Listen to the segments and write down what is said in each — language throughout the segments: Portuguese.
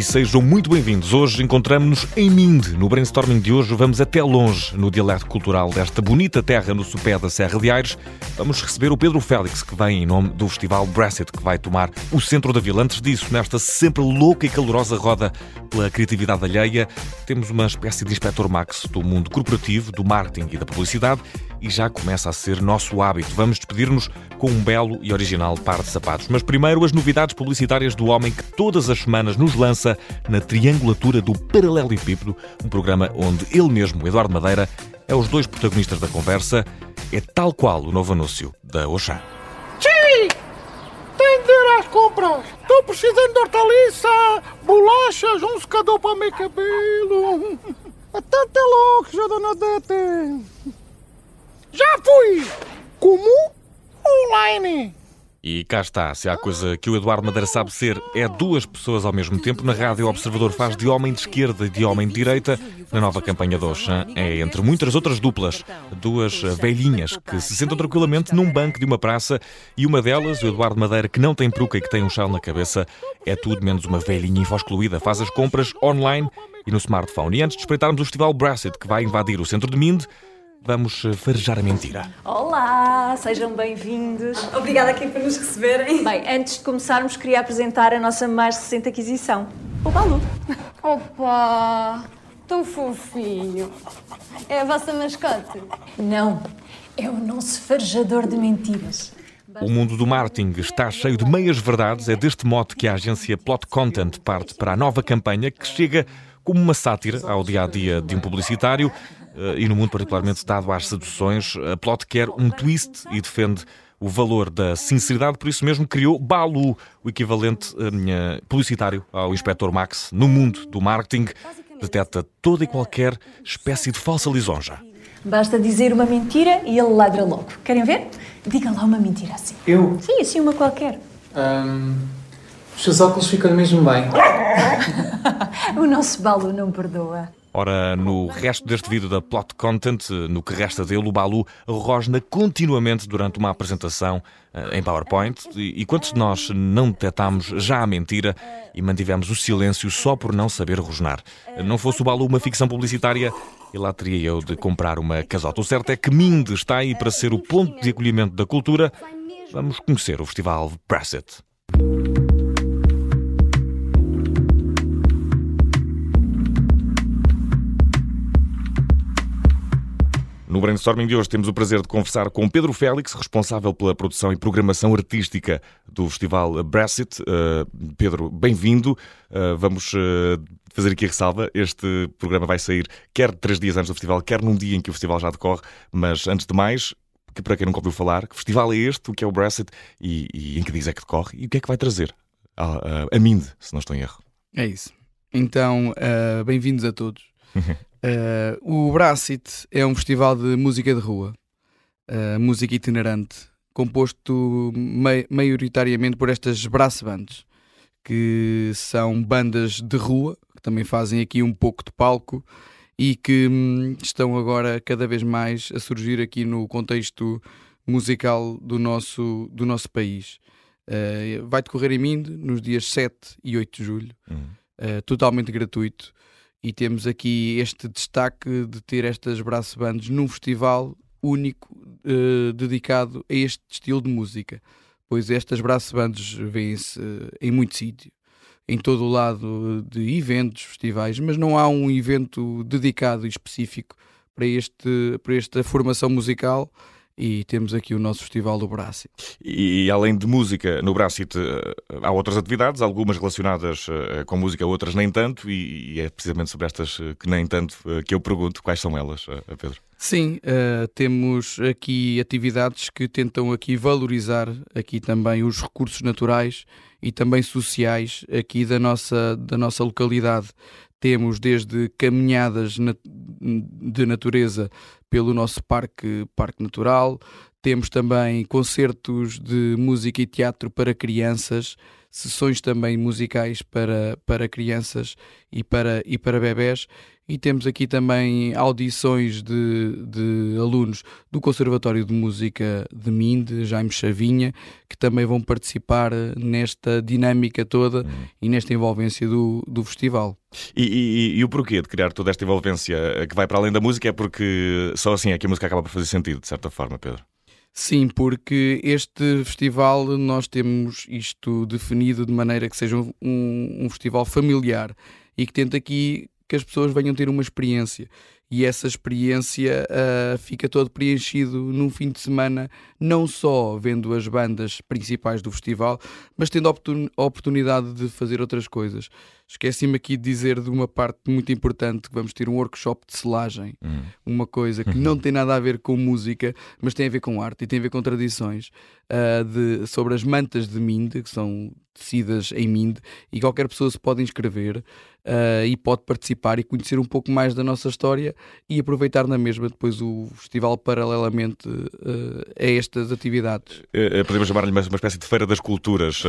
e sejam muito bem-vindos. Hoje encontramos-nos em Minde. No brainstorming de hoje vamos até longe no dialeto cultural desta bonita terra no sopé da Serra de Aires. Vamos receber o Pedro Félix, que vem em nome do festival Brexit, que vai tomar o centro da vila. Antes disso, nesta sempre louca e calorosa roda pela criatividade alheia, temos uma espécie de inspector Max do mundo corporativo, do marketing e da publicidade e já começa a ser nosso hábito. Vamos despedir-nos com um belo e original par de sapatos. Mas primeiro as novidades publicitárias do homem que todas as semanas nos lança na triangulatura do Paralelepípedo, um programa onde ele mesmo, Eduardo Madeira, é os dois protagonistas da conversa. É tal qual o novo anúncio da Oxá. Sim! Ir às compras! Estou precisando de hortaliça, bolachas, um secador para o meu cabelo. Até até logo, já dona Dete! Já fui! Como? Online! E cá está, se há coisa que o Eduardo Madeira sabe ser, é duas pessoas ao mesmo tempo. Na rádio, o Observador faz de homem de esquerda e de homem de direita. Na nova campanha do Oxan, é entre muitas outras duplas, duas velhinhas que se sentam tranquilamente num banco de uma praça e uma delas, o Eduardo Madeira, que não tem peruca e que tem um chal na cabeça, é tudo menos uma velhinha infoscluída. Faz as compras online e no smartphone. E antes de espreitarmos o festival Brexit, que vai invadir o centro de Minde, Vamos eh, farejar a mentira. Olá, sejam bem-vindos. Obrigada aqui por nos receberem. Bem, antes de começarmos, queria apresentar a nossa mais recente aquisição, o Balu. Opa, tão fofinho. É a vossa mascote? Não, é o nosso farejador de mentiras. O mundo do marketing está cheio de meias verdades. É deste modo que a agência Plot Content parte para a nova campanha que chega como uma sátira ao dia a dia de um publicitário e no mundo particularmente dado às seduções. A Plot quer um twist e defende o valor da sinceridade, por isso mesmo criou Balu, o equivalente uh, publicitário ao Inspector Max no mundo do marketing. Detecta toda e qualquer espécie de falsa lisonja. Basta dizer uma mentira e ele ladra logo. Querem ver? Diga lá uma mentira assim. Eu? Sim, assim uma qualquer. Um, os seus óculos ficam mesmo bem. o nosso Balu não perdoa. Ora, no resto deste vídeo da Plot Content, no que resta dele, o Balu rosna continuamente durante uma apresentação uh, em PowerPoint. E, e quantos de nós não detectámos já a mentira e mantivemos o silêncio só por não saber rosnar? Não fosse o Balu uma ficção publicitária, e lá teria eu de comprar uma casota. O certo é que Minde está aí para ser o ponto de acolhimento da cultura. Vamos conhecer o Festival Brexit. No brainstorming de hoje temos o prazer de conversar com Pedro Félix, responsável pela produção e programação artística do Festival Brexit. Uh, Pedro, bem-vindo. Uh, vamos uh, fazer aqui a ressalva. Este programa vai sair quer três dias antes do festival, quer num dia em que o festival já decorre. Mas antes de mais, que para quem nunca ouviu falar, que festival é este, o que é o Brexit e, e em que dias é que decorre e o que é que vai trazer a, a, a MIND, se não estou em erro. É isso. Então, bem-vindos a todos. Uh, o Bracit é um festival de música de rua, uh, música itinerante, composto maioritariamente por estas brass bands, que são bandas de rua, que também fazem aqui um pouco de palco e que hum, estão agora cada vez mais a surgir aqui no contexto musical do nosso, do nosso país. Uh, vai decorrer em Minde nos dias 7 e 8 de julho, uhum. totalmente gratuito e temos aqui este destaque de ter estas braço bandas num festival único uh, dedicado a este estilo de música, pois estas braço bandas vêm-se em muito sítio, em todo o lado de eventos, festivais, mas não há um evento dedicado e específico para, este, para esta formação musical e temos aqui o nosso Festival do Bracit. E além de música, no Bracit eh, há outras atividades, algumas relacionadas eh, com música, outras nem tanto, e é precisamente sobre estas eh, que nem tanto que eu pergunto quais são elas, Pedro. Sim, uh, temos aqui atividades que tentam aqui valorizar aqui também os recursos naturais e também sociais aqui da nossa, da nossa localidade. Temos desde caminhadas de natureza pelo nosso parque, parque natural. Temos também concertos de música e teatro para crianças, sessões também musicais para, para crianças e para, e para bebés e temos aqui também audições de, de alunos do Conservatório de Música de Minde, Jaime Chavinha, que também vão participar nesta dinâmica toda uhum. e nesta envolvência do, do festival. E, e, e, o porquê de criar toda esta envolvência que vai para além da música é porque só assim é que a música acaba por fazer sentido, de certa forma, Pedro? Sim, porque este festival nós temos isto definido de maneira que seja um, um festival familiar e que tenta aqui que as pessoas venham ter uma experiência e essa experiência uh, fica todo preenchido num fim de semana, não só vendo as bandas principais do festival, mas tendo a oportunidade de fazer outras coisas. Esqueci-me aqui de dizer de uma parte muito importante que vamos ter um workshop de selagem, hum. uma coisa que não tem nada a ver com música, mas tem a ver com arte e tem a ver com tradições, uh, de, sobre as mantas de Minde, que são tecidas em Minde, e qualquer pessoa se pode inscrever uh, e pode participar e conhecer um pouco mais da nossa história e aproveitar na mesma depois o festival paralelamente uh, a estas atividades. Uh, podemos chamar-lhe uma, uma, espécie de feira das culturas,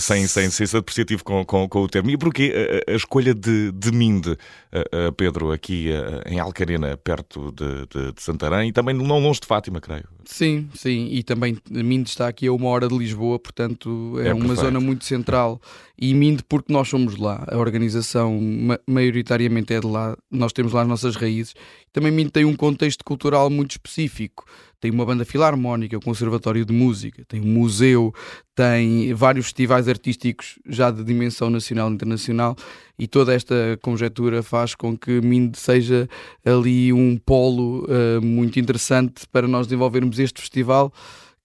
sem, sem, sem ser apreciativo com, com, com, o termo. E porquê a, a escolha de, de Minde, Pedro, aqui em Alcarena, perto de, de, de, Santarém e também não longe de Fátima, creio? Sim, sim, e também Minde está aqui a uma hora de Lisboa, portanto é, é uma perfeito. zona muito central e Minde porque nós somos lá, a organização ma maioritariamente é de lá, nós temos lá as nossas raízes. Também Minde tem um contexto cultural muito específico. Tem uma banda filarmónica, um conservatório de música, tem um museu, tem vários festivais artísticos já de dimensão nacional e internacional e toda esta conjetura faz com que Minde seja ali um polo uh, muito interessante para nós desenvolvermos este festival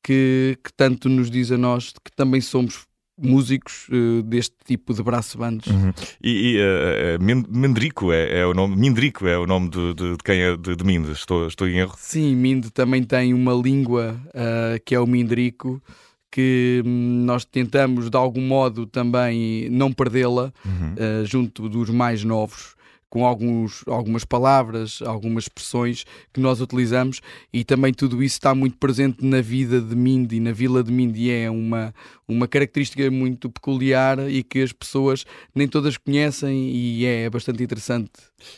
que, que tanto nos diz a nós que também somos músicos uh, deste tipo de braço bandos. Uhum. E, e uh, Mendrico é, é, o nome, Mindrico é o nome de, de, de quem é de, de Minde, estou, estou em erro? Sim, Minde também tem uma língua uh, que é o Mindrico que hum, nós tentamos de algum modo também não perdê-la uhum. junto dos mais novos com alguns, algumas palavras, algumas expressões que nós utilizamos e também tudo isso está muito presente na vida de Mindy, na vila de Mindy. É uma, uma característica muito peculiar e que as pessoas nem todas conhecem e é bastante interessante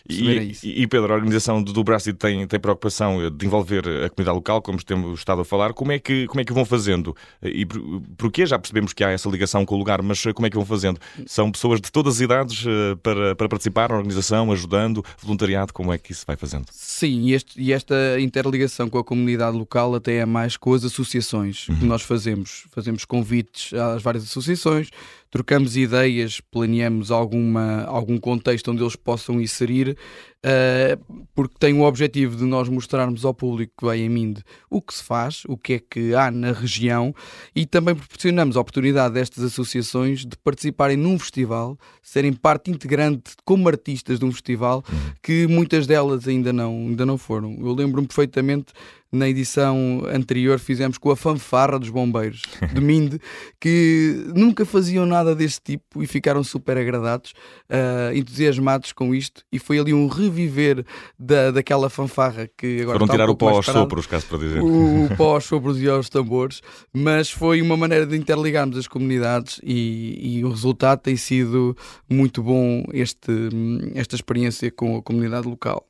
e, isso. E, Pedro, a organização do Brasil tem, tem preocupação de envolver a comunidade local, como temos estado a falar. Como é que, como é que vão fazendo? E por, porquê? Já percebemos que há essa ligação com o lugar, mas como é que vão fazendo? São pessoas de todas as idades eh, para, para participar na organização? Ajudando, voluntariado, como é que isso vai fazendo? Sim, e, este, e esta interligação com a comunidade local até é mais com as associações uhum. que nós fazemos. Fazemos convites às várias associações, trocamos ideias, planeamos alguma, algum contexto onde eles possam inserir, uh, porque tem o objetivo de nós mostrarmos ao público que vai em Minde o que se faz, o que é que há na região e também proporcionamos a oportunidade destas associações de participarem num festival, serem parte integrante como artistas de um festival, uhum. que muitas delas ainda não, ainda não foram. Eu lembro-me perfeitamente na edição anterior fizemos com a fanfarra dos bombeiros de Minde, que nunca faziam nada deste tipo e ficaram super agradados, uh, entusiasmados com isto. E foi ali um reviver da, daquela fanfarra que agora Foram tirar um o pó aos sopros, caso para dizer. O, o pó aos sopros e aos tambores, mas foi uma maneira de interligarmos as comunidades e, e o resultado tem sido muito bom este, esta experiência com a comunidade local.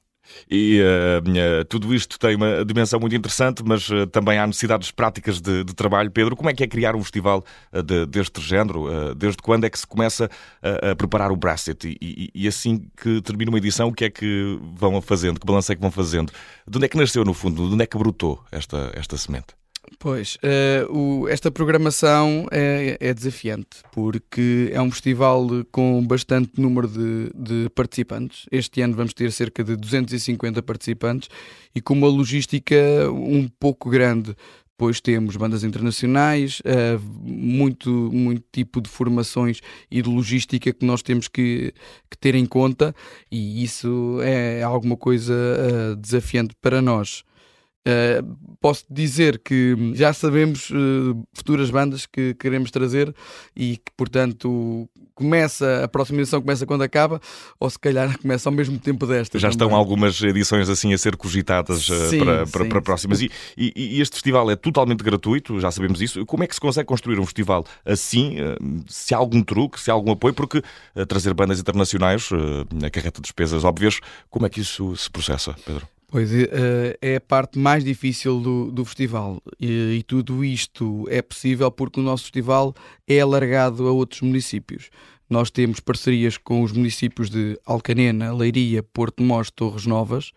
E uh, tudo isto tem uma dimensão muito interessante, mas uh, também há necessidades práticas de, de, trabalho. Pedro, como é que é criar um festival de, deste género? desde quando é que se começa a preparar o Brasset? E, e, e, assim que termina uma edição, o que é que vão fazendo? Que balanço é que vão fazendo? De onde é que nasceu, no fundo? De onde é que brotou esta, esta semente? Pois, uh, o, esta programação é, é, desafiante porque é um festival com bastante número de, de, participantes. Este ano vamos ter cerca de 250 participantes e com uma logística um pouco grande, pois temos bandas internacionais, uh, muito, muito tipo de formações e de logística que nós temos que, que ter em conta e isso é alguma coisa uh, desafiante para nós. Uh, posso dizer que já sabemos uh, futuras bandas que queremos trazer e que, portanto, começa, a próxima edição começa quando acaba, ou se calhar começa ao mesmo tempo desta. Já também. estão algumas edições assim a ser cogitadas uh, Sim, para, sim, para, para próximas. E, e- e este festival é totalmente gratuito, já sabemos isso. Como é que se consegue construir um festival assim? Se há algum truque, se há algum apoio? Porque trazer bandas internacionais uh, acarreta despesas óbvias. Como é que isso se processa, Pedro? Pois é, é a parte mais difícil do, do festival e, e tudo isto é possível porque o nosso festival é alargado a outros municípios. Nós temos parcerias com os municípios de Alcanena, Leiria, Porto Mós, Torres Novas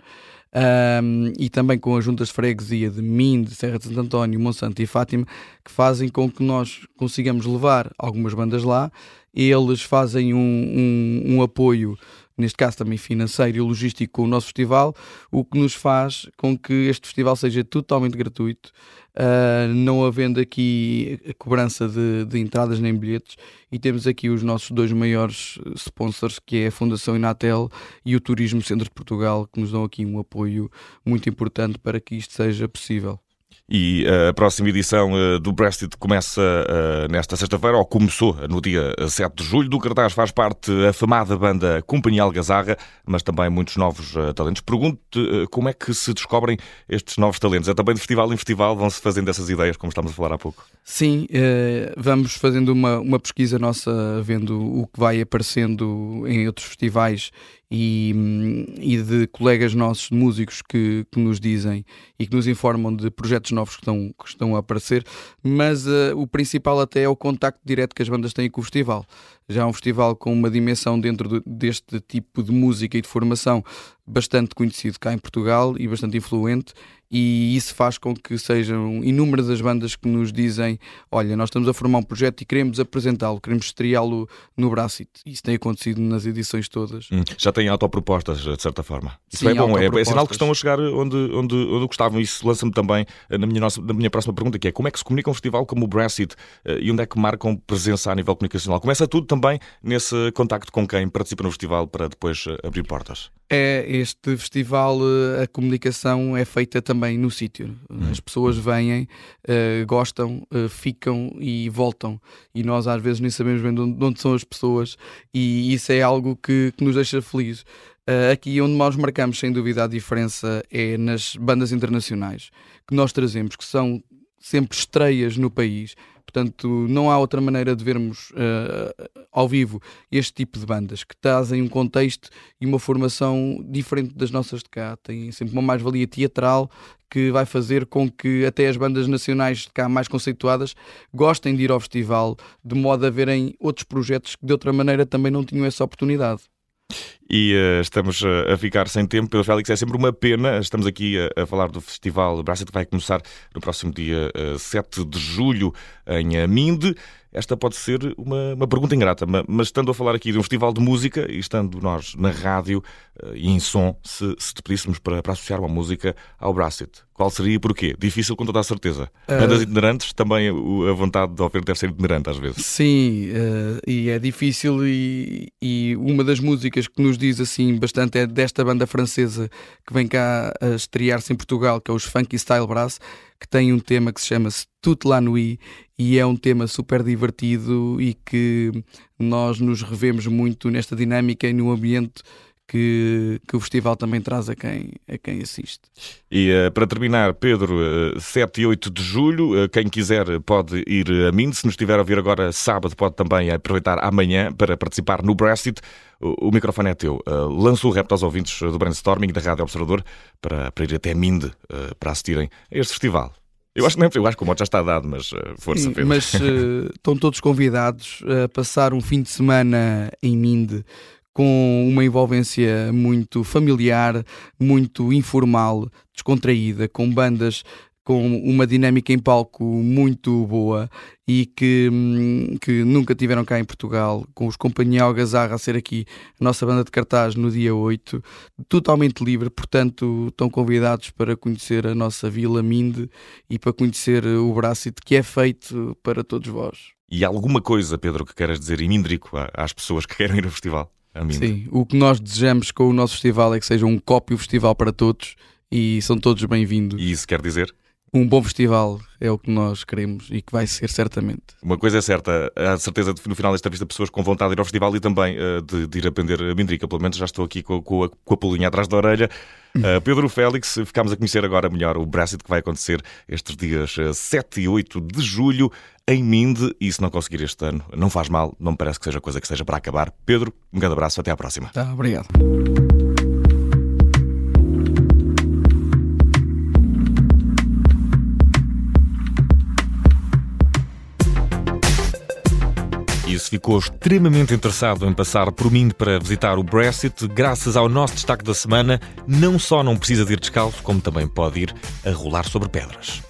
ahm, e também com as juntas de freguesia de Minde, Serra de Santo António, Monsanto e Fátima que fazem com que nós consigamos levar algumas bandas lá. Eles fazem um, um- um apoio neste caso também financeiro e logístico com o nosso festival, o que nos faz com que este festival seja totalmente gratuito, ah, não havendo aqui a cobrança de, de entradas nem bilhetes, e temos aqui os nossos dois maiores sponsors, que é a Fundação Inatel e o Turismo Centro de Portugal, que nos dão aqui um apoio muito importante para que isto seja possível. E uh, a próxima edição uh, do Brexit começa uh, nesta sexta-feira, ou começou no dia 7 de julho. Do cartaz faz parte a famada banda Companhia Algazarra, mas também muitos novos talentos. Pergunto uh, como é que se descobrem estes novos talentos? É também de festival em festival, vão-se fazendo essas ideias, como estamos a falar há pouco? Sim, eh, vamos fazendo uma, uma pesquisa nossa, vendo o que vai aparecendo em outros festivais e, e de colegas nossos, de músicos que, que nos dizem e que nos informam de projetos novos que estão, que estão a aparecer, mas eh, o principal até é o contacto direto que as bandas têm com o festival. Já é um festival com uma dimensão dentro de- deste tipo de música e de formação bastante conhecido cá em Portugal e bastante influente, e isso faz com que sejam inúmeras as bandas que nos dizem: Olha, nós estamos a formar um projeto e queremos apresentá-lo, queremos estreá-lo no Bracit. Isso tem acontecido nas edições todas. Hum, Já têm autopropostas, de certa forma. Isso Sim, é bom, é, é sinal que estão a chegar onde, onde, onde gostavam. Isso lança-me também eh, na minha, nossa, na minha próxima pergunta, que é como é que se comunica um festival como o Brexit eh, e onde é que marcam presença a nível comunicacional? Começa tudo também nesse contacto com quem participa no festival para depois eh, abrir portas. É este festival, eh, a comunicação é feita também no sítio. As pessoas vêm, eh, gostam, ficam e voltam. E nós às vezes nem sabemos bem de onde, de onde são as pessoas, e isso é algo que, que nos deixa felizes. Aqui onde nós marcamos, sem dúvida, a diferença é nas bandas internacionais que nós trazemos, que são sempre estreias no país. Portanto, não há outra maneira de vermos eh, ao vivo este tipo de bandas que trazem um contexto e uma formação diferente das nossas de cá. Têm sempre uma mais-valia teatral que vai fazer com que até as bandas nacionais de cá mais conceituadas gostem de ir ao festival, de modo a verem outros projetos que de outra maneira também não tinham essa oportunidade. E eh, estamos eh, a ficar sem tempo. Pedro Félix, é sempre uma pena. Estamos aqui a, a falar do Festival Brasset, que vai começar no próximo dia eh, 7 de julho em eh, Minde. Esta pode ser uma, uma pergunta ingrata, ma- mas estando a falar aqui de um festival de música e estando nós na rádio eh, e em som, se, se te pedíssemos para, para associar uma música ao Brasset, qual seria e porquê? Difícil com toda a certeza. Bandas itinerantes, também a vontade de ouvir deve ser itinerante às vezes. Sim, eh, e é difícil e, e uma das músicas que nos diz assim bastante é desta banda francesa que vem cá a estrear-se em Portugal, que é os Funky Style Brass, que tem um tema que se chama-se Toute la Nuit e é um tema super divertido e que nós nos revemos muito nesta dinâmica e no ambiente que, que o festival também traz a quem, a quem assiste. E eh, para terminar, Pedro, eh, 7 e 8 de julho, eh, quem quiser pode ir a Minde. Se nos estiver a ouvir agora sábado, pode também aproveitar amanhã para participar no Brexit. O, o microfone é teu. Lança o repto aos ouvintes do Brainstorming da Rádio Observador para, para ir até Minde para assistirem a este festival. Eu acho, que não, é- eu acho que o mote já está dado, mas eh, força, Pedro. mas eh, estão todos convidados a passar um fim de semana em Minde com uma envolvência muito familiar, muito informal, descontraída, com bandas com uma dinâmica em palco muito boa e que, hum, que nunca tiveram cá em Portugal, com os Companhia Algazarra a ser aqui a nossa banda de cartaz no dia 8, totalmente livre, portanto estão convidados para conhecer a nossa Vila Minde e para conhecer o Bracit que é feito para todos vós. E alguma coisa, Pedro, que queiras dizer em Mindrico à- às pessoas que querem ir ao festival? Sim, o que nós desejamos com o nosso festival é que seja um cópio festival para todos e são todos bem-vindos. E isso quer dizer? Um bom festival é o que nós queremos e que vai ser certamente. Uma coisa é certa, há certeza de no final desta vista pessoas com vontade de ir ao festival e também uh, de, de, ir aprender a Mindrica. Pelo menos já estou aqui com, com, a, com a pulinha atrás da orelha. Uh, Pedro Félix, ficámos a conhecer agora melhor o Brexit que vai acontecer estes dias 7 e 8 de julho em Minde. E se não conseguir este ano, não faz mal, não me parece que seja coisa que seja para acabar. Pedro, um grande abraço, até à próxima. Tá, obrigado. Se ficou extremamente interessado em passar por mim para visitar o Brexit, graças ao nosso destaque da semana, não só não precisa de ir descalço, como também pode ir a rolar sobre pedras.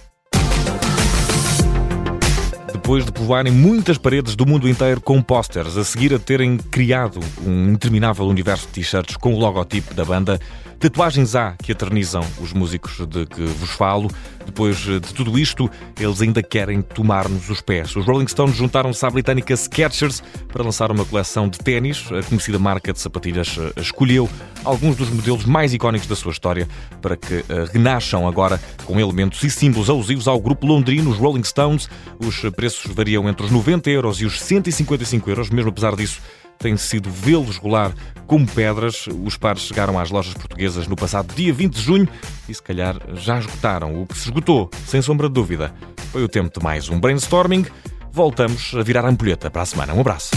Depois de povoarem muitas paredes do mundo inteiro com posters, a seguir a terem criado um interminável universo de t-shirts com o logotipo da banda, Tatuagens há que eternizam os músicos de que vos falo. Depois de tudo isto, eles ainda querem tomar-nos os pés. Os Rolling Stones juntaram-se à britânica Skechers para lançar uma coleção de ténis. A conhecida marca de sapatilhas eh, escolheu alguns dos modelos mais icónicos da sua história para que eh, renasçam agora com elementos e símbolos alusivos ao grupo londrino, os Rolling Stones. Os preços variam entre os 90 euros e os 155 euros, mesmo apesar disso tem sido vê-los rolar como pedras. Os pares chegaram às lojas portuguesas no passado dia 20 de junho e se calhar já esgotaram. O que se esgotou, sem sombra de dúvida, foi o tempo de mais um brainstorming. Voltamos a virar a ampulheta para a semana. Um abraço.